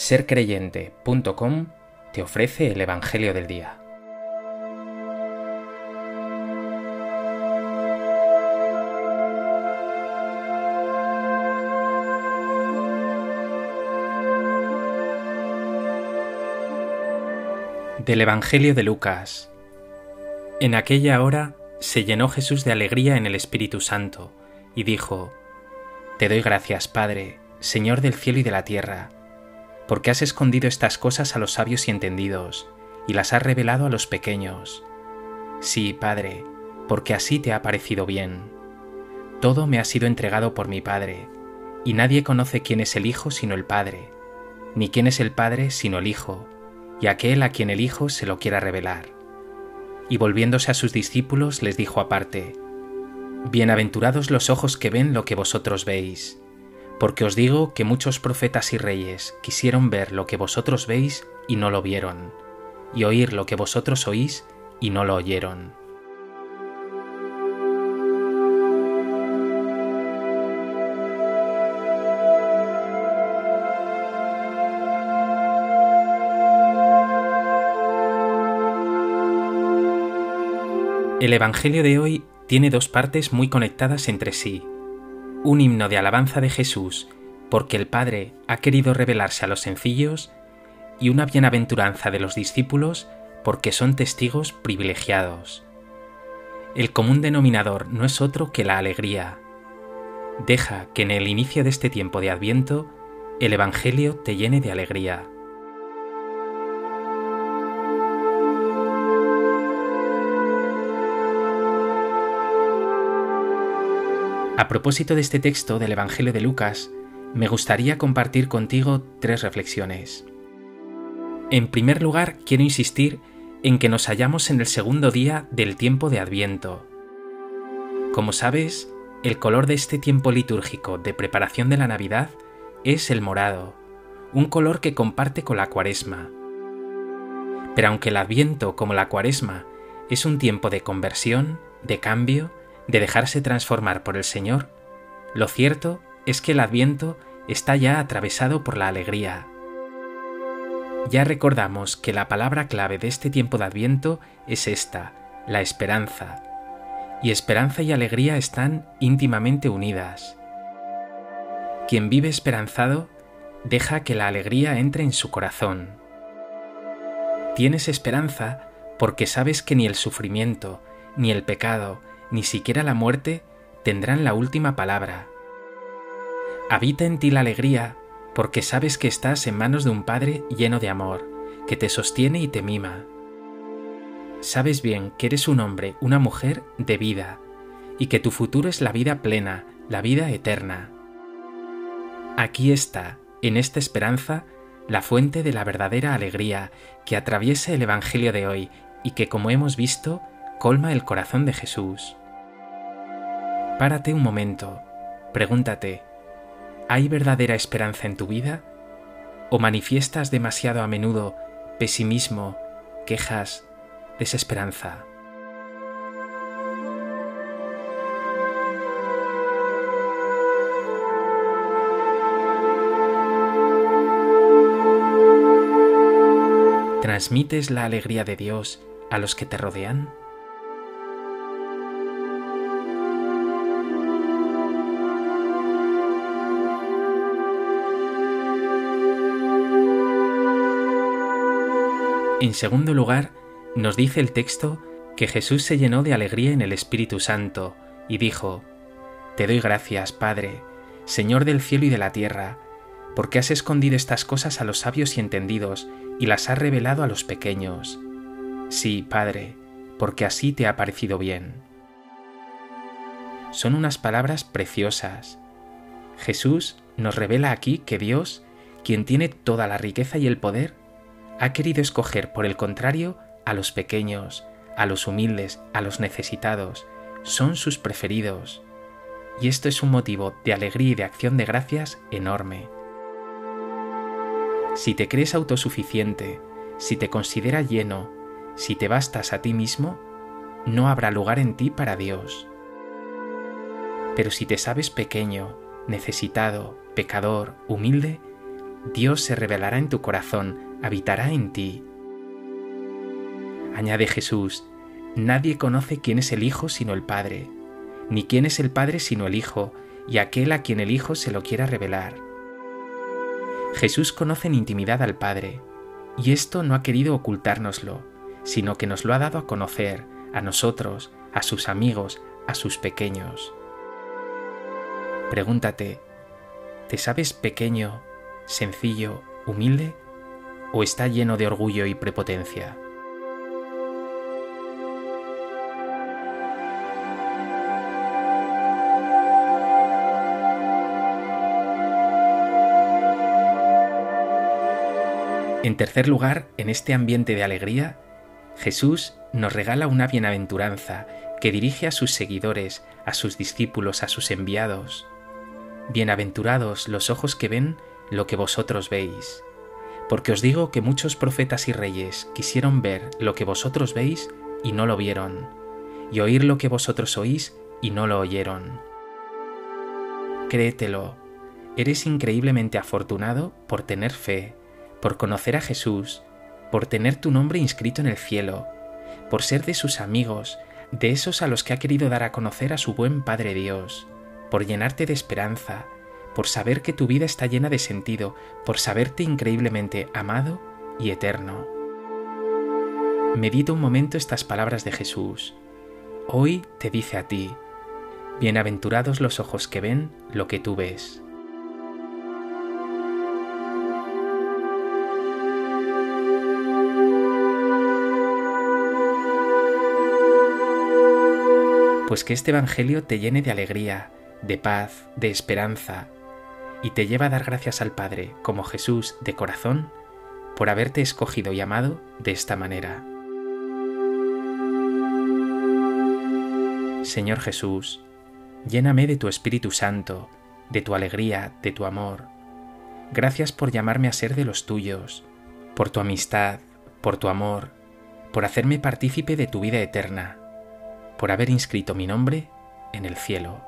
sercreyente.com te ofrece el Evangelio del Día. Del Evangelio de Lucas. En aquella hora se llenó Jesús de alegría en el Espíritu Santo, y dijo, Te doy gracias, Padre, Señor del cielo y de la tierra, porque has escondido estas cosas a los sabios y entendidos, y las has revelado a los pequeños. Sí, Padre, porque así te ha parecido bien. Todo me ha sido entregado por mi Padre, y nadie conoce quién es el Hijo sino el Padre, ni quién es el Padre sino el Hijo, y aquel a quien el Hijo se lo quiera revelar. Y volviéndose a sus discípulos les dijo aparte, Bienaventurados los ojos que ven lo que vosotros veis porque os digo que muchos profetas y reyes quisieron ver lo que vosotros veis y no lo vieron, y oír lo que vosotros oís y no lo oyeron. El Evangelio de hoy tiene dos partes muy conectadas entre sí un himno de alabanza de Jesús porque el Padre ha querido revelarse a los sencillos y una bienaventuranza de los discípulos porque son testigos privilegiados. El común denominador no es otro que la alegría. Deja que en el inicio de este tiempo de Adviento el Evangelio te llene de alegría. A propósito de este texto del Evangelio de Lucas, me gustaría compartir contigo tres reflexiones. En primer lugar, quiero insistir en que nos hallamos en el segundo día del tiempo de Adviento. Como sabes, el color de este tiempo litúrgico de preparación de la Navidad es el morado, un color que comparte con la cuaresma. Pero aunque el Adviento, como la cuaresma, es un tiempo de conversión, de cambio, de dejarse transformar por el Señor, lo cierto es que el adviento está ya atravesado por la alegría. Ya recordamos que la palabra clave de este tiempo de adviento es esta, la esperanza. Y esperanza y alegría están íntimamente unidas. Quien vive esperanzado deja que la alegría entre en su corazón. Tienes esperanza porque sabes que ni el sufrimiento, ni el pecado, ni siquiera la muerte tendrán la última palabra. Habita en ti la alegría, porque sabes que estás en manos de un Padre lleno de amor, que te sostiene y te mima. Sabes bien que eres un hombre, una mujer de vida, y que tu futuro es la vida plena, la vida eterna. Aquí está, en esta esperanza, la fuente de la verdadera alegría que atraviesa el Evangelio de hoy y que, como hemos visto, colma el corazón de Jesús. Párate un momento, pregúntate, ¿hay verdadera esperanza en tu vida? ¿O manifiestas demasiado a menudo pesimismo, quejas, desesperanza? ¿Transmites la alegría de Dios a los que te rodean? En segundo lugar, nos dice el texto que Jesús se llenó de alegría en el Espíritu Santo y dijo, Te doy gracias, Padre, Señor del cielo y de la tierra, porque has escondido estas cosas a los sabios y entendidos y las has revelado a los pequeños. Sí, Padre, porque así te ha parecido bien. Son unas palabras preciosas. Jesús nos revela aquí que Dios, quien tiene toda la riqueza y el poder, ha querido escoger, por el contrario, a los pequeños, a los humildes, a los necesitados. Son sus preferidos. Y esto es un motivo de alegría y de acción de gracias enorme. Si te crees autosuficiente, si te considera lleno, si te bastas a ti mismo, no habrá lugar en ti para Dios. Pero si te sabes pequeño, necesitado, pecador, humilde, Dios se revelará en tu corazón, habitará en ti. Añade Jesús, nadie conoce quién es el Hijo sino el Padre, ni quién es el Padre sino el Hijo, y aquel a quien el Hijo se lo quiera revelar. Jesús conoce en intimidad al Padre, y esto no ha querido ocultárnoslo, sino que nos lo ha dado a conocer, a nosotros, a sus amigos, a sus pequeños. Pregúntate, ¿te sabes pequeño, sencillo, humilde, o está lleno de orgullo y prepotencia? En tercer lugar, en este ambiente de alegría, Jesús nos regala una bienaventuranza que dirige a sus seguidores, a sus discípulos, a sus enviados. Bienaventurados los ojos que ven lo que vosotros veis. Porque os digo que muchos profetas y reyes quisieron ver lo que vosotros veis y no lo vieron, y oír lo que vosotros oís y no lo oyeron. Créetelo, eres increíblemente afortunado por tener fe, por conocer a Jesús, por tener tu nombre inscrito en el cielo, por ser de sus amigos, de esos a los que ha querido dar a conocer a su buen Padre Dios, por llenarte de esperanza, por saber que tu vida está llena de sentido, por saberte increíblemente amado y eterno. Medita un momento estas palabras de Jesús. Hoy te dice a ti, Bienaventurados los ojos que ven lo que tú ves. pues que este Evangelio te llene de alegría, de paz, de esperanza, y te lleva a dar gracias al Padre, como Jesús, de corazón, por haberte escogido y amado de esta manera. Señor Jesús, lléname de tu Espíritu Santo, de tu alegría, de tu amor. Gracias por llamarme a ser de los tuyos, por tu amistad, por tu amor, por hacerme partícipe de tu vida eterna por haber inscrito mi nombre en el cielo.